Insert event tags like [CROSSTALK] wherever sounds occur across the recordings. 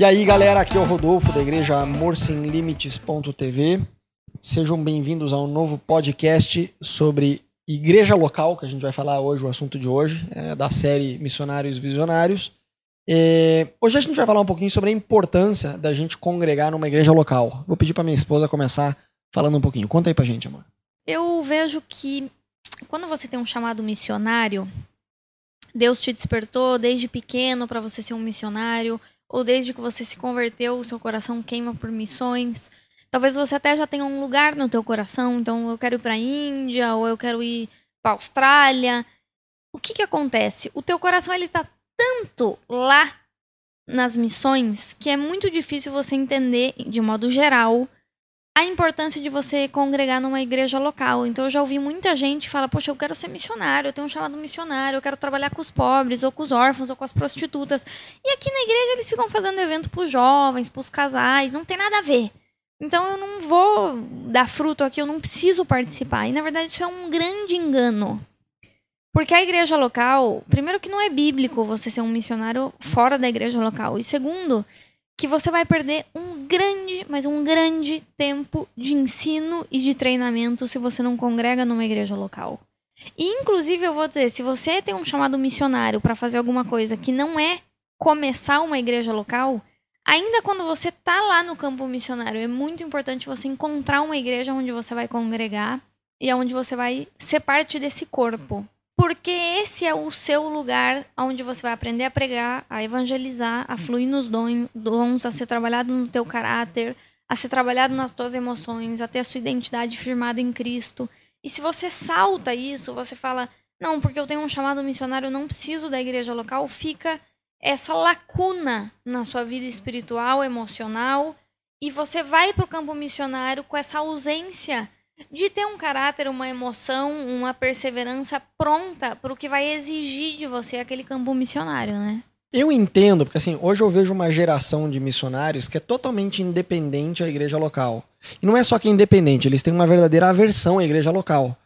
E aí, galera, aqui é o Rodolfo da igreja Amor Sem Limites.tv. Sejam bem-vindos a um novo podcast sobre igreja local, que a gente vai falar hoje, o assunto de hoje, é da série Missionários Visionários. É, hoje a gente vai falar um pouquinho sobre a importância da gente congregar numa igreja local. Vou pedir para minha esposa começar falando um pouquinho. Conta aí pra gente, amor. Eu vejo que quando você tem um chamado missionário, Deus te despertou desde pequeno para você ser um missionário, ou desde que você se converteu, o seu coração queima por missões. Talvez você até já tenha um lugar no teu coração, então eu quero ir para a Índia ou eu quero ir para a Austrália. O que que acontece? O teu coração ele tá tanto lá nas missões que é muito difícil você entender de modo geral a importância de você congregar numa igreja local. Então eu já ouvi muita gente falar: "Poxa, eu quero ser missionário, eu tenho um chamado missionário, eu quero trabalhar com os pobres ou com os órfãos ou com as prostitutas". E aqui na igreja eles ficam fazendo evento para os jovens, para os casais, não tem nada a ver. Então eu não vou dar fruto aqui, eu não preciso participar. E na verdade isso é um grande engano. Porque a igreja local, primeiro que não é bíblico você ser um missionário fora da igreja local. E segundo, que você vai perder um grande, mas um grande tempo de ensino e de treinamento se você não congrega numa igreja local. E inclusive eu vou dizer, se você tem um chamado missionário para fazer alguma coisa que não é começar uma igreja local, Ainda quando você está lá no campo missionário, é muito importante você encontrar uma igreja onde você vai congregar e onde você vai ser parte desse corpo. Porque esse é o seu lugar onde você vai aprender a pregar, a evangelizar, a fluir nos dons, a ser trabalhado no teu caráter, a ser trabalhado nas tuas emoções, a ter a sua identidade firmada em Cristo. E se você salta isso, você fala, não, porque eu tenho um chamado missionário, eu não preciso da igreja local, fica essa lacuna na sua vida espiritual, emocional, e você vai para o campo missionário com essa ausência de ter um caráter, uma emoção, uma perseverança pronta para o que vai exigir de você aquele campo missionário, né? Eu entendo, porque assim, hoje eu vejo uma geração de missionários que é totalmente independente à igreja local. E não é só que é independente, eles têm uma verdadeira aversão à igreja local.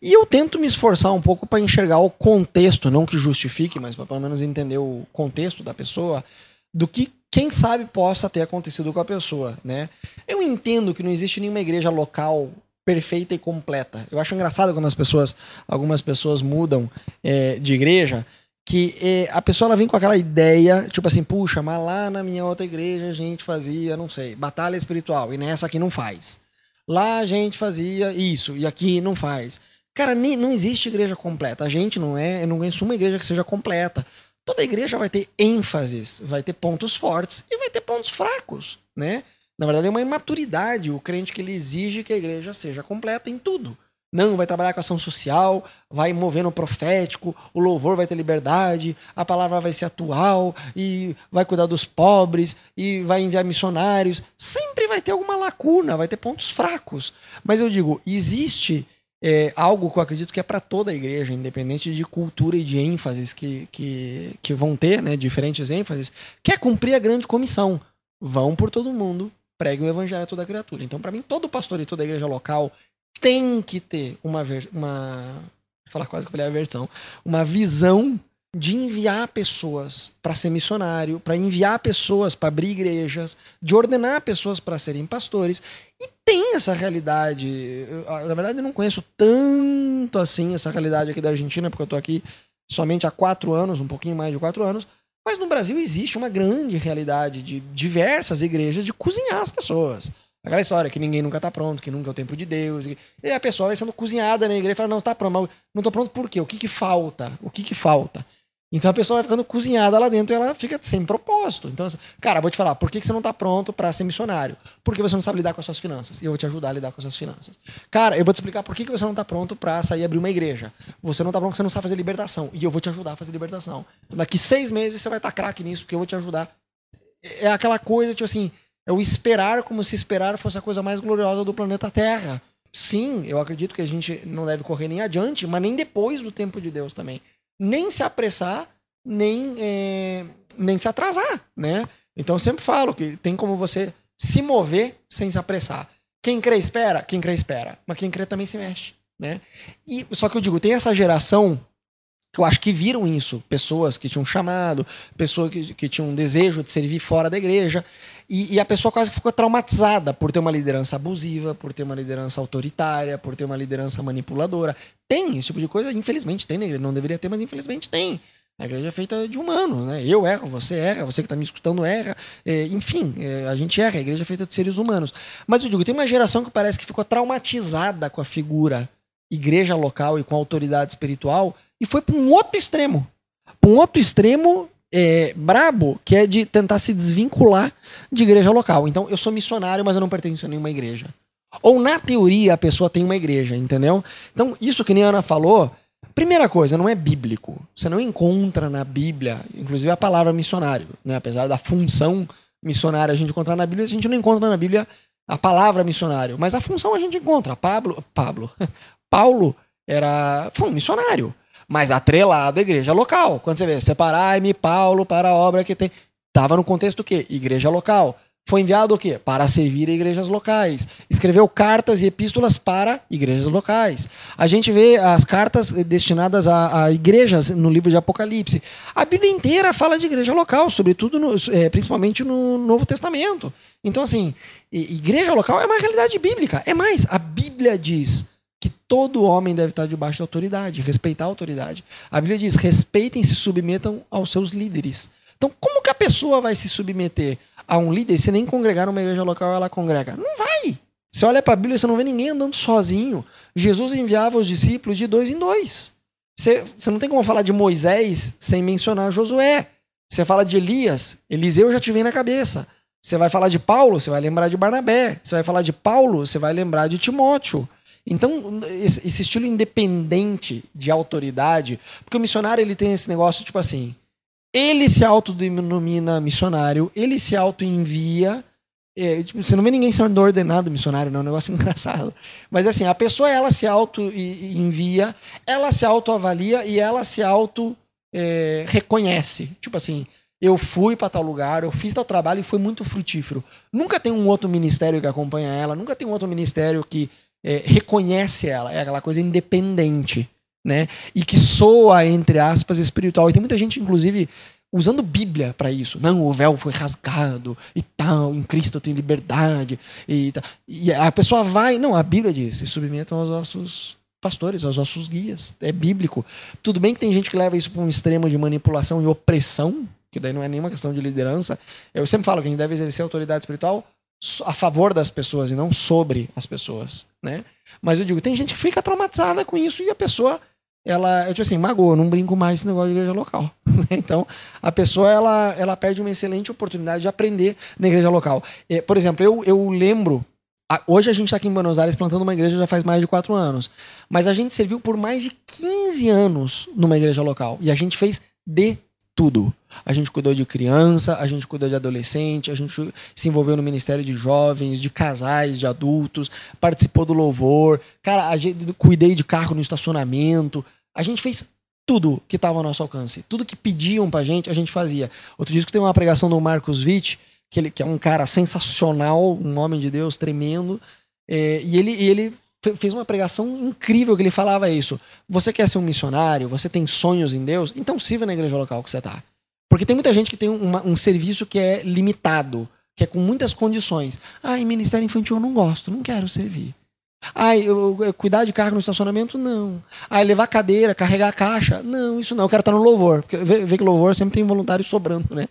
E eu tento me esforçar um pouco para enxergar o contexto, não que justifique, mas para pelo menos entender o contexto da pessoa, do que quem sabe possa ter acontecido com a pessoa, né? Eu entendo que não existe nenhuma igreja local perfeita e completa. Eu acho engraçado quando as pessoas, algumas pessoas mudam é, de igreja que eh, a pessoa ela vem com aquela ideia, tipo assim, puxa, mas lá na minha outra igreja a gente fazia, não sei, batalha espiritual, e nessa aqui não faz. Lá a gente fazia isso, e aqui não faz. Cara, nem, não existe igreja completa. A gente não é, eu não conheço uma igreja que seja completa. Toda igreja vai ter ênfases, vai ter pontos fortes e vai ter pontos fracos, né? Na verdade é uma imaturidade o crente que ele exige que a igreja seja completa em tudo. Não, vai trabalhar com ação social, vai mover no profético, o louvor vai ter liberdade, a palavra vai ser atual, e vai cuidar dos pobres, e vai enviar missionários. Sempre vai ter alguma lacuna, vai ter pontos fracos. Mas eu digo, existe é, algo que eu acredito que é para toda a igreja, independente de cultura e de ênfases que, que, que vão ter, né, diferentes ênfases, que é cumprir a grande comissão. Vão por todo mundo, preguem o evangelho a toda criatura. Então, para mim, todo pastor e toda igreja local tem que ter uma, uma falar quase que eu falei a versão, uma visão de enviar pessoas para ser missionário, para enviar pessoas para abrir igrejas, de ordenar pessoas para serem pastores. E tem essa realidade. Eu, na verdade, eu não conheço tanto assim essa realidade aqui da Argentina, porque eu estou aqui somente há quatro anos, um pouquinho mais de quatro anos. Mas no Brasil existe uma grande realidade de diversas igrejas de cozinhar as pessoas. Aquela história que ninguém nunca tá pronto, que nunca é o tempo de Deus. E a pessoa vai sendo cozinhada na igreja e fala, não, está pronto, mas não tô pronto por quê? O que que falta? O que que falta? Então a pessoa vai ficando cozinhada lá dentro e ela fica sem propósito. Então, assim, cara, vou te falar, por que, você não tá pronto para ser missionário? Porque você não sabe lidar com as suas finanças. E eu vou te ajudar a lidar com as suas finanças. Cara, eu vou te explicar por que, você não tá pronto para sair e abrir uma igreja. Você não tá pronto porque você não sabe fazer libertação. E eu vou te ajudar a fazer libertação. Então, daqui seis meses você vai estar tá craque nisso, porque eu vou te ajudar. É aquela coisa, tipo assim, é o esperar como se esperar fosse a coisa mais gloriosa do planeta Terra. Sim, eu acredito que a gente não deve correr nem adiante, mas nem depois do tempo de Deus também. Nem se apressar, nem, é, nem se atrasar, né? Então eu sempre falo que tem como você se mover sem se apressar. Quem crê espera, quem crê espera, mas quem crê também se mexe, né? E só que eu digo, tem essa geração que eu acho que viram isso. Pessoas que tinham chamado, pessoas que, que tinham um desejo de servir fora da igreja. E, e, a pessoa quase ficou traumatizada por ter uma liderança abusiva, por ter uma liderança autoritária, por ter uma liderança manipuladora. Tem esse tipo de coisa, infelizmente tem na igreja. Não deveria ter, mas infelizmente tem. A igreja é feita de humanos, né? Eu erro, você erra, você que está me escutando erra. É, enfim, é, a gente erra, a igreja é feita de seres humanos. Mas eu digo, tem uma geração que parece que ficou traumatizada com a figura igreja local e com a autoridade espiritual e foi para um outro extremo. Para um outro extremo é, brabo, que é de tentar se desvincular de igreja local. Então, eu sou missionário, mas eu não pertenço a nenhuma igreja. Ou, na teoria, a pessoa tem uma igreja, entendeu? Então, isso que a Ana falou, primeira coisa, não é bíblico. Você não encontra na Bíblia, inclusive a palavra missionário, né? apesar da função missionária a gente encontrar na Bíblia, a gente não encontra na Bíblia a palavra missionário, mas a função a gente encontra. Pablo, Pablo, [LAUGHS] Paulo era foi um missionário mas atrelado à igreja local. Quando você vê, separai-me, Paulo, para a obra que tem. Estava no contexto do quê? Igreja local. Foi enviado o quê? Para servir a igrejas locais. Escreveu cartas e epístolas para igrejas locais. A gente vê as cartas destinadas a, a igrejas no livro de Apocalipse. A Bíblia inteira fala de igreja local, sobretudo, no, é, principalmente no Novo Testamento. Então, assim, igreja local é uma realidade bíblica. É mais, a Bíblia diz que todo homem deve estar debaixo da autoridade, respeitar a autoridade. A Bíblia diz: respeitem e se submetam aos seus líderes. Então, como que a pessoa vai se submeter a um líder se nem congregar numa igreja local ela congrega? Não vai. Você olha para a Bíblia, você não vê ninguém andando sozinho. Jesus enviava os discípulos de dois em dois. Você, você não tem como falar de Moisés sem mencionar Josué. Você fala de Elias, Eliseu já te vem na cabeça. Você vai falar de Paulo, você vai lembrar de Barnabé. Você vai falar de Paulo, você vai lembrar de Timóteo. Então, esse estilo independente de autoridade, porque o missionário ele tem esse negócio tipo assim, ele se autodenomina missionário, ele se auto-envia, é, tipo, você não vê ninguém sendo ordenado missionário, não, é um negócio [LAUGHS] engraçado. Mas assim, a pessoa ela se auto-envia, ela se auto-avalia e ela se auto-reconhece. É, tipo assim, eu fui para tal lugar, eu fiz tal trabalho e foi muito frutífero. Nunca tem um outro ministério que acompanha ela, nunca tem um outro ministério que é, reconhece ela, é aquela coisa independente, né? E que soa, entre aspas, espiritual. E tem muita gente, inclusive, usando Bíblia para isso. Não, o véu foi rasgado e tal, em Cristo eu tenho liberdade. E, e a pessoa vai. Não, a Bíblia diz: se submetam aos nossos pastores, aos nossos guias. É bíblico. Tudo bem que tem gente que leva isso para um extremo de manipulação e opressão, que daí não é nenhuma questão de liderança. Eu sempre falo que a gente deve exercer autoridade espiritual a favor das pessoas e não sobre as pessoas, né? Mas eu digo, tem gente que fica traumatizada com isso e a pessoa, ela, é tipo assim, magoa, não brinco mais esse negócio de igreja local. [LAUGHS] então, a pessoa, ela, ela perde uma excelente oportunidade de aprender na igreja local. Por exemplo, eu, eu lembro, hoje a gente está aqui em Buenos Aires plantando uma igreja já faz mais de quatro anos, mas a gente serviu por mais de 15 anos numa igreja local e a gente fez de tudo. A gente cuidou de criança, a gente cuidou de adolescente, a gente se envolveu no Ministério de Jovens, de casais, de adultos, participou do louvor. Cara, a gente cuidei de carro no estacionamento. A gente fez tudo que estava ao nosso alcance. Tudo que pediam pra gente, a gente fazia. Outro que tem uma pregação do Marcos Witt, que, ele, que é um cara sensacional, um homem de Deus tremendo. É, e ele, ele fez uma pregação incrível que ele falava isso. Você quer ser um missionário? Você tem sonhos em Deus? Então sirva na igreja local que você está. Porque tem muita gente que tem uma, um serviço que é limitado, que é com muitas condições. Ah, ministério infantil eu não gosto, não quero servir. Ah, eu, eu, cuidar de carro no estacionamento? Não. Ah, levar cadeira, carregar caixa? Não, isso não. Eu quero estar no louvor. Porque vê, vê que louvor sempre tem voluntário sobrando, né?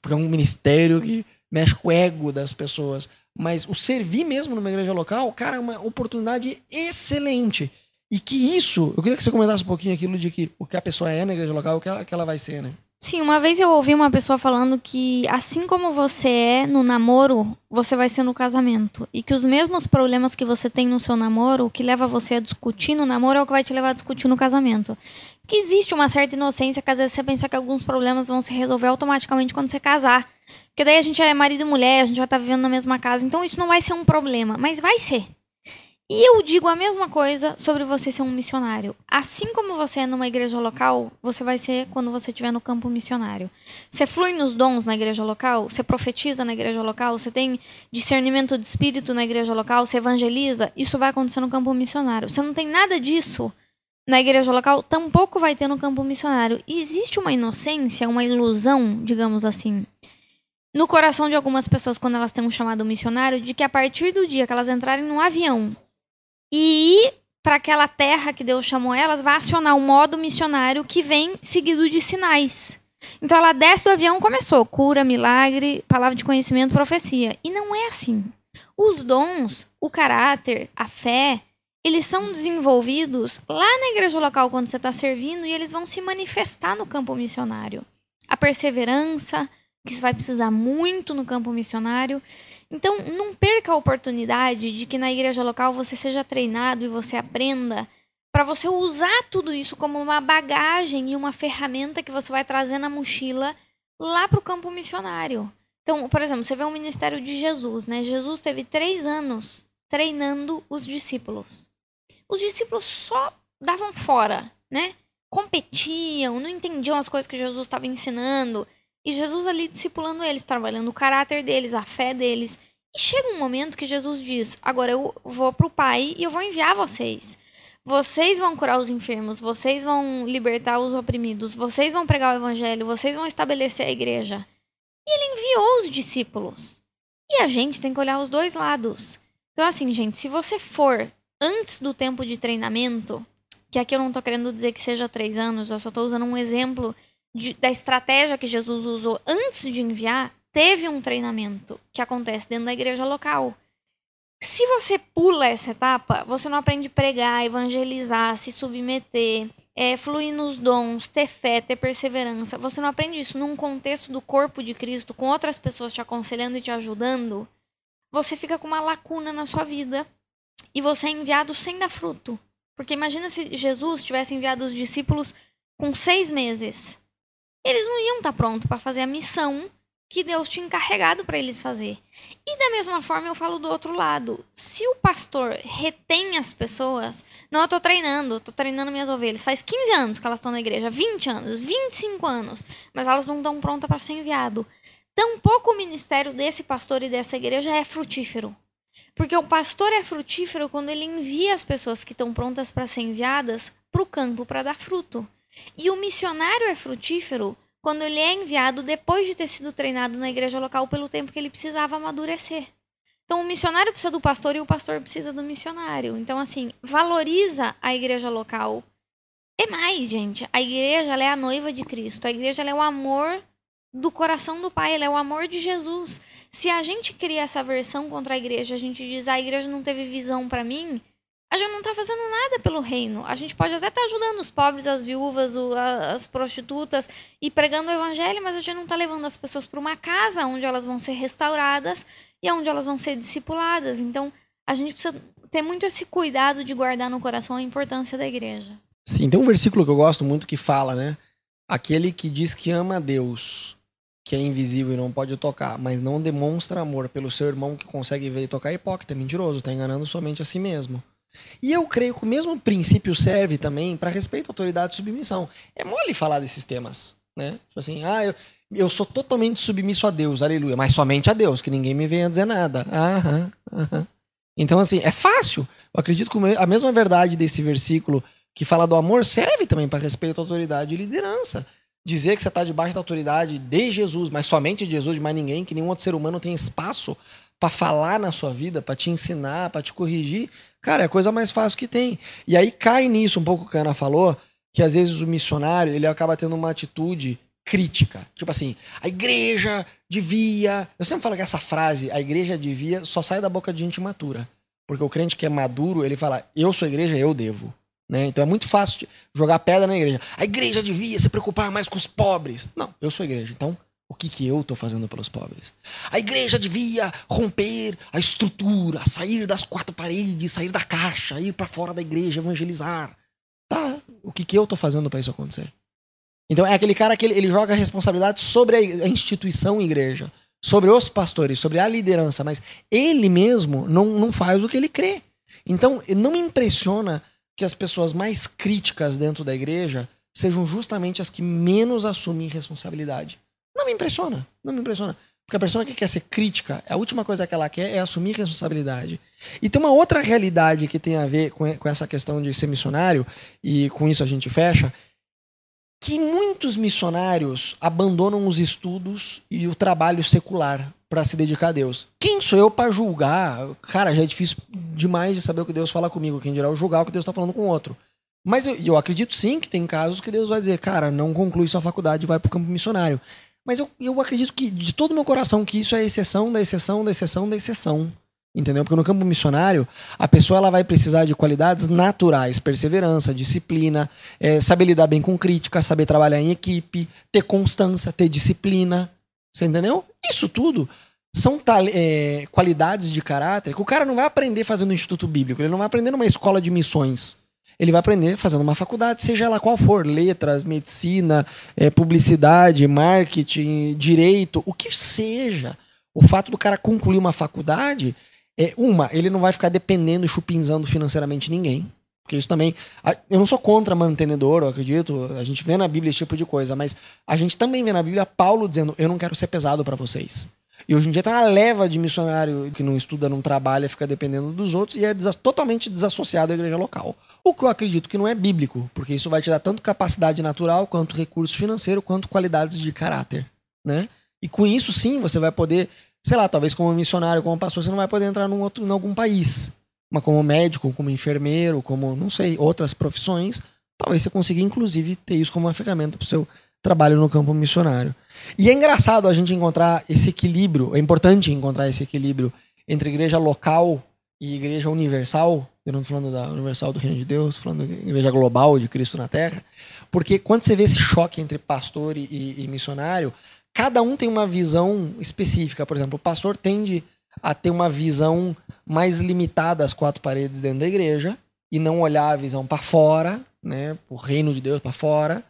Porque é um ministério que mexe com o ego das pessoas. Mas o servir mesmo numa igreja local, cara, é uma oportunidade excelente. E que isso, eu queria que você comentasse um pouquinho aquilo de que o que a pessoa é na igreja local, o que ela, que ela vai ser, né? Sim, uma vez eu ouvi uma pessoa falando que assim como você é no namoro, você vai ser no casamento. E que os mesmos problemas que você tem no seu namoro, o que leva você a discutir no namoro é o que vai te levar a discutir no casamento. Que existe uma certa inocência que às vezes você pensa que alguns problemas vão se resolver automaticamente quando você casar. Porque daí a gente é marido e mulher, a gente estar tá vivendo na mesma casa. Então isso não vai ser um problema, mas vai ser. E eu digo a mesma coisa sobre você ser um missionário. Assim como você é numa igreja local, você vai ser quando você estiver no campo missionário. Você flui nos dons na igreja local, você profetiza na igreja local, você tem discernimento de espírito na igreja local, você evangeliza, isso vai acontecer no campo missionário. Você não tem nada disso na igreja local, tampouco vai ter no campo missionário. Existe uma inocência, uma ilusão, digamos assim, no coração de algumas pessoas quando elas têm um chamado missionário, de que a partir do dia que elas entrarem num avião e ir para aquela terra que Deus chamou elas, vai acionar o um modo missionário que vem seguido de sinais. Então ela desce do avião, começou cura, milagre, palavra de conhecimento, profecia. E não é assim. Os dons, o caráter, a fé, eles são desenvolvidos lá na igreja local quando você está servindo e eles vão se manifestar no campo missionário. A perseverança, que você vai precisar muito no campo missionário. Então, não perca a oportunidade de que na igreja local você seja treinado e você aprenda para você usar tudo isso como uma bagagem e uma ferramenta que você vai trazer na mochila lá para o campo missionário. Então, por exemplo, você vê o ministério de Jesus, né? Jesus teve três anos treinando os discípulos. Os discípulos só davam fora, né? Competiam, não entendiam as coisas que Jesus estava ensinando. E Jesus ali discipulando eles, trabalhando o caráter deles, a fé deles. E chega um momento que Jesus diz: Agora eu vou para o Pai e eu vou enviar vocês. Vocês vão curar os enfermos, vocês vão libertar os oprimidos, vocês vão pregar o evangelho, vocês vão estabelecer a igreja. E ele enviou os discípulos. E a gente tem que olhar os dois lados. Então, assim, gente, se você for antes do tempo de treinamento, que aqui eu não estou querendo dizer que seja três anos, eu só estou usando um exemplo de, da estratégia que Jesus usou antes de enviar, teve um treinamento que acontece dentro da igreja local. Se você pula essa etapa, você não aprende a pregar, evangelizar, se submeter, é, fluir nos dons, ter fé, ter perseverança. Você não aprende isso num contexto do corpo de Cristo, com outras pessoas te aconselhando e te ajudando. Você fica com uma lacuna na sua vida e você é enviado sem dar fruto. Porque imagina se Jesus tivesse enviado os discípulos com seis meses eles não iam estar tá prontos para fazer a missão que Deus tinha encarregado para eles fazer. E da mesma forma eu falo do outro lado. Se o pastor retém as pessoas, não eu tô treinando, eu tô treinando minhas ovelhas. Faz 15 anos que elas estão na igreja, 20 anos, 25 anos, mas elas não estão prontas para ser enviado. Tampouco o ministério desse pastor e dessa igreja é frutífero. Porque o pastor é frutífero quando ele envia as pessoas que estão prontas para ser enviadas para o campo para dar fruto. E o missionário é frutífero quando ele é enviado depois de ter sido treinado na igreja local pelo tempo que ele precisava amadurecer. Então, o missionário precisa do pastor e o pastor precisa do missionário. Então, assim, valoriza a igreja local. É mais, gente. A igreja é a noiva de Cristo. A igreja é o amor do coração do Pai. Ela é o amor de Jesus. Se a gente cria essa versão contra a igreja, a gente diz ah, a igreja não teve visão para mim, a gente não está fazendo nada pelo reino. A gente pode até estar tá ajudando os pobres, as viúvas, as prostitutas e pregando o evangelho, mas a gente não está levando as pessoas para uma casa onde elas vão ser restauradas e onde elas vão ser discipuladas. Então, a gente precisa ter muito esse cuidado de guardar no coração a importância da igreja. Sim, tem um versículo que eu gosto muito que fala, né? Aquele que diz que ama a Deus, que é invisível e não pode tocar, mas não demonstra amor pelo seu irmão que consegue ver e tocar, é hipócrita, é mentiroso, está enganando somente a si mesmo. E eu creio que o mesmo princípio serve também para respeito à autoridade e submissão. É mole falar desses temas, né? Tipo assim, ah, eu, eu sou totalmente submisso a Deus, aleluia, mas somente a Deus, que ninguém me venha dizer nada. Aham, aham. Então, assim, é fácil. Eu acredito que a mesma verdade desse versículo que fala do amor serve também para respeito à autoridade e liderança. Dizer que você está debaixo da autoridade de Jesus, mas somente de Jesus, de mais ninguém, que nenhum outro ser humano tem espaço para falar na sua vida, para te ensinar, para te corrigir, cara, é a coisa mais fácil que tem. E aí cai nisso um pouco o que a Ana falou, que às vezes o missionário, ele acaba tendo uma atitude crítica. Tipo assim, a igreja devia. Eu sempre falo que essa frase, a igreja devia, só sai da boca de gente matura. Porque o crente que é maduro, ele fala, eu sou igreja, eu devo. Né? Então é muito fácil jogar pedra na igreja. A igreja devia se preocupar mais com os pobres. Não, eu sou igreja. Então o que, que eu estou fazendo pelos pobres? A igreja devia romper a estrutura, sair das quatro paredes, sair da caixa, ir para fora da igreja, evangelizar. Tá, o que, que eu estou fazendo para isso acontecer? Então é aquele cara que ele, ele joga a responsabilidade sobre a instituição igreja, sobre os pastores, sobre a liderança, mas ele mesmo não, não faz o que ele crê. Então não me impressiona que as pessoas mais críticas dentro da igreja sejam justamente as que menos assumem responsabilidade. Não me impressiona, não me impressiona. Porque a pessoa que quer ser crítica, a última coisa que ela quer é assumir responsabilidade. E tem uma outra realidade que tem a ver com, com essa questão de ser missionário, e com isso a gente fecha, que muitos missionários abandonam os estudos e o trabalho secular para se dedicar a Deus. Quem sou eu para julgar? Cara, já é difícil demais de saber o que Deus fala comigo. Quem dirá o julgar o que Deus está falando com outro. Mas eu, eu, acredito sim que tem casos que Deus vai dizer, cara, não conclui sua faculdade e vai para o campo missionário. Mas eu, eu acredito que, de todo o meu coração, que isso é exceção da exceção da exceção da exceção. Entendeu? Porque no campo missionário, a pessoa ela vai precisar de qualidades naturais, perseverança, disciplina, é, saber lidar bem com crítica, saber trabalhar em equipe, ter constância, ter disciplina. Você entendeu? Isso tudo são é, qualidades de caráter que o cara não vai aprender fazendo um instituto bíblico, ele não vai aprender numa escola de missões. Ele vai aprender fazendo uma faculdade, seja ela qual for, letras, medicina, é, publicidade, marketing, direito, o que seja. O fato do cara concluir uma faculdade é, uma, ele não vai ficar dependendo e chupinzando financeiramente ninguém. Porque isso também. Eu não sou contra mantenedor, eu acredito. A gente vê na Bíblia esse tipo de coisa, mas a gente também vê na Bíblia Paulo dizendo: Eu não quero ser pesado para vocês. E hoje em dia tem uma leva de missionário que não estuda, não trabalha, fica dependendo dos outros e é totalmente desassociado à igreja local. O que eu acredito que não é bíblico, porque isso vai te dar tanto capacidade natural, quanto recurso financeiro, quanto qualidades de caráter. Né? E com isso, sim, você vai poder sei lá, talvez como missionário, como pastor, você não vai poder entrar num outro, em algum país. Mas como médico, como enfermeiro, como, não sei, outras profissões, talvez você consiga, inclusive, ter isso como uma ferramenta para o seu trabalho no campo missionário. E é engraçado a gente encontrar esse equilíbrio, é importante encontrar esse equilíbrio entre igreja local e igreja universal. Eu não estou falando da universal do Reino de Deus, falando da igreja global de Cristo na Terra. Porque quando você vê esse choque entre pastor e, e missionário, cada um tem uma visão específica. Por exemplo, o pastor tende a ter uma visão mais limitada às quatro paredes dentro da igreja e não olhar a visão para fora, né, o reino de Deus para fora,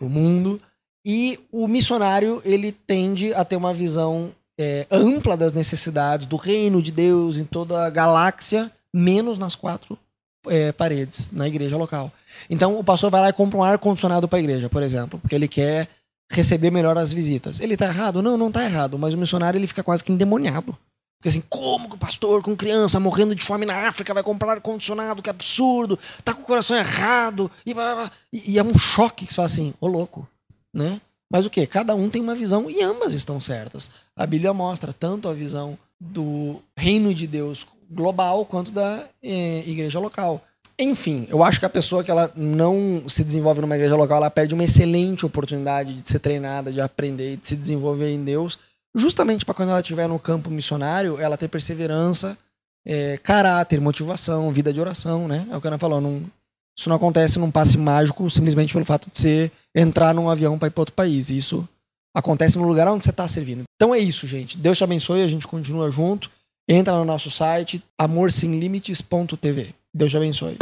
o mundo. E o missionário ele tende a ter uma visão é, ampla das necessidades do reino de Deus em toda a galáxia, menos nas quatro é, paredes na igreja local. Então o pastor vai lá e compra um ar condicionado para a igreja, por exemplo, porque ele quer receber melhor as visitas. Ele tá errado? Não, não tá errado, mas o missionário ele fica quase que endemoniado. Porque assim, como que o pastor com criança morrendo de fome na África vai comprar ar-condicionado? Que absurdo! Tá com o coração errado! E, e, e é um choque que você fala assim, ô louco, né? Mas o que? Cada um tem uma visão e ambas estão certas. A Bíblia mostra tanto a visão do reino de Deus global quanto da eh, igreja local. Enfim, eu acho que a pessoa que ela não se desenvolve numa igreja local, ela perde uma excelente oportunidade de ser treinada, de aprender, de se desenvolver em Deus, justamente para quando ela estiver no campo missionário, ela ter perseverança, é, caráter, motivação, vida de oração, né? É o que a Ana falou, não, isso não acontece num passe mágico simplesmente pelo fato de você entrar num avião para ir para outro país. Isso acontece no lugar onde você está servindo. Então é isso, gente. Deus te abençoe, a gente continua junto. Entra no nosso site amorsemlimites.tv. Deus te abençoe.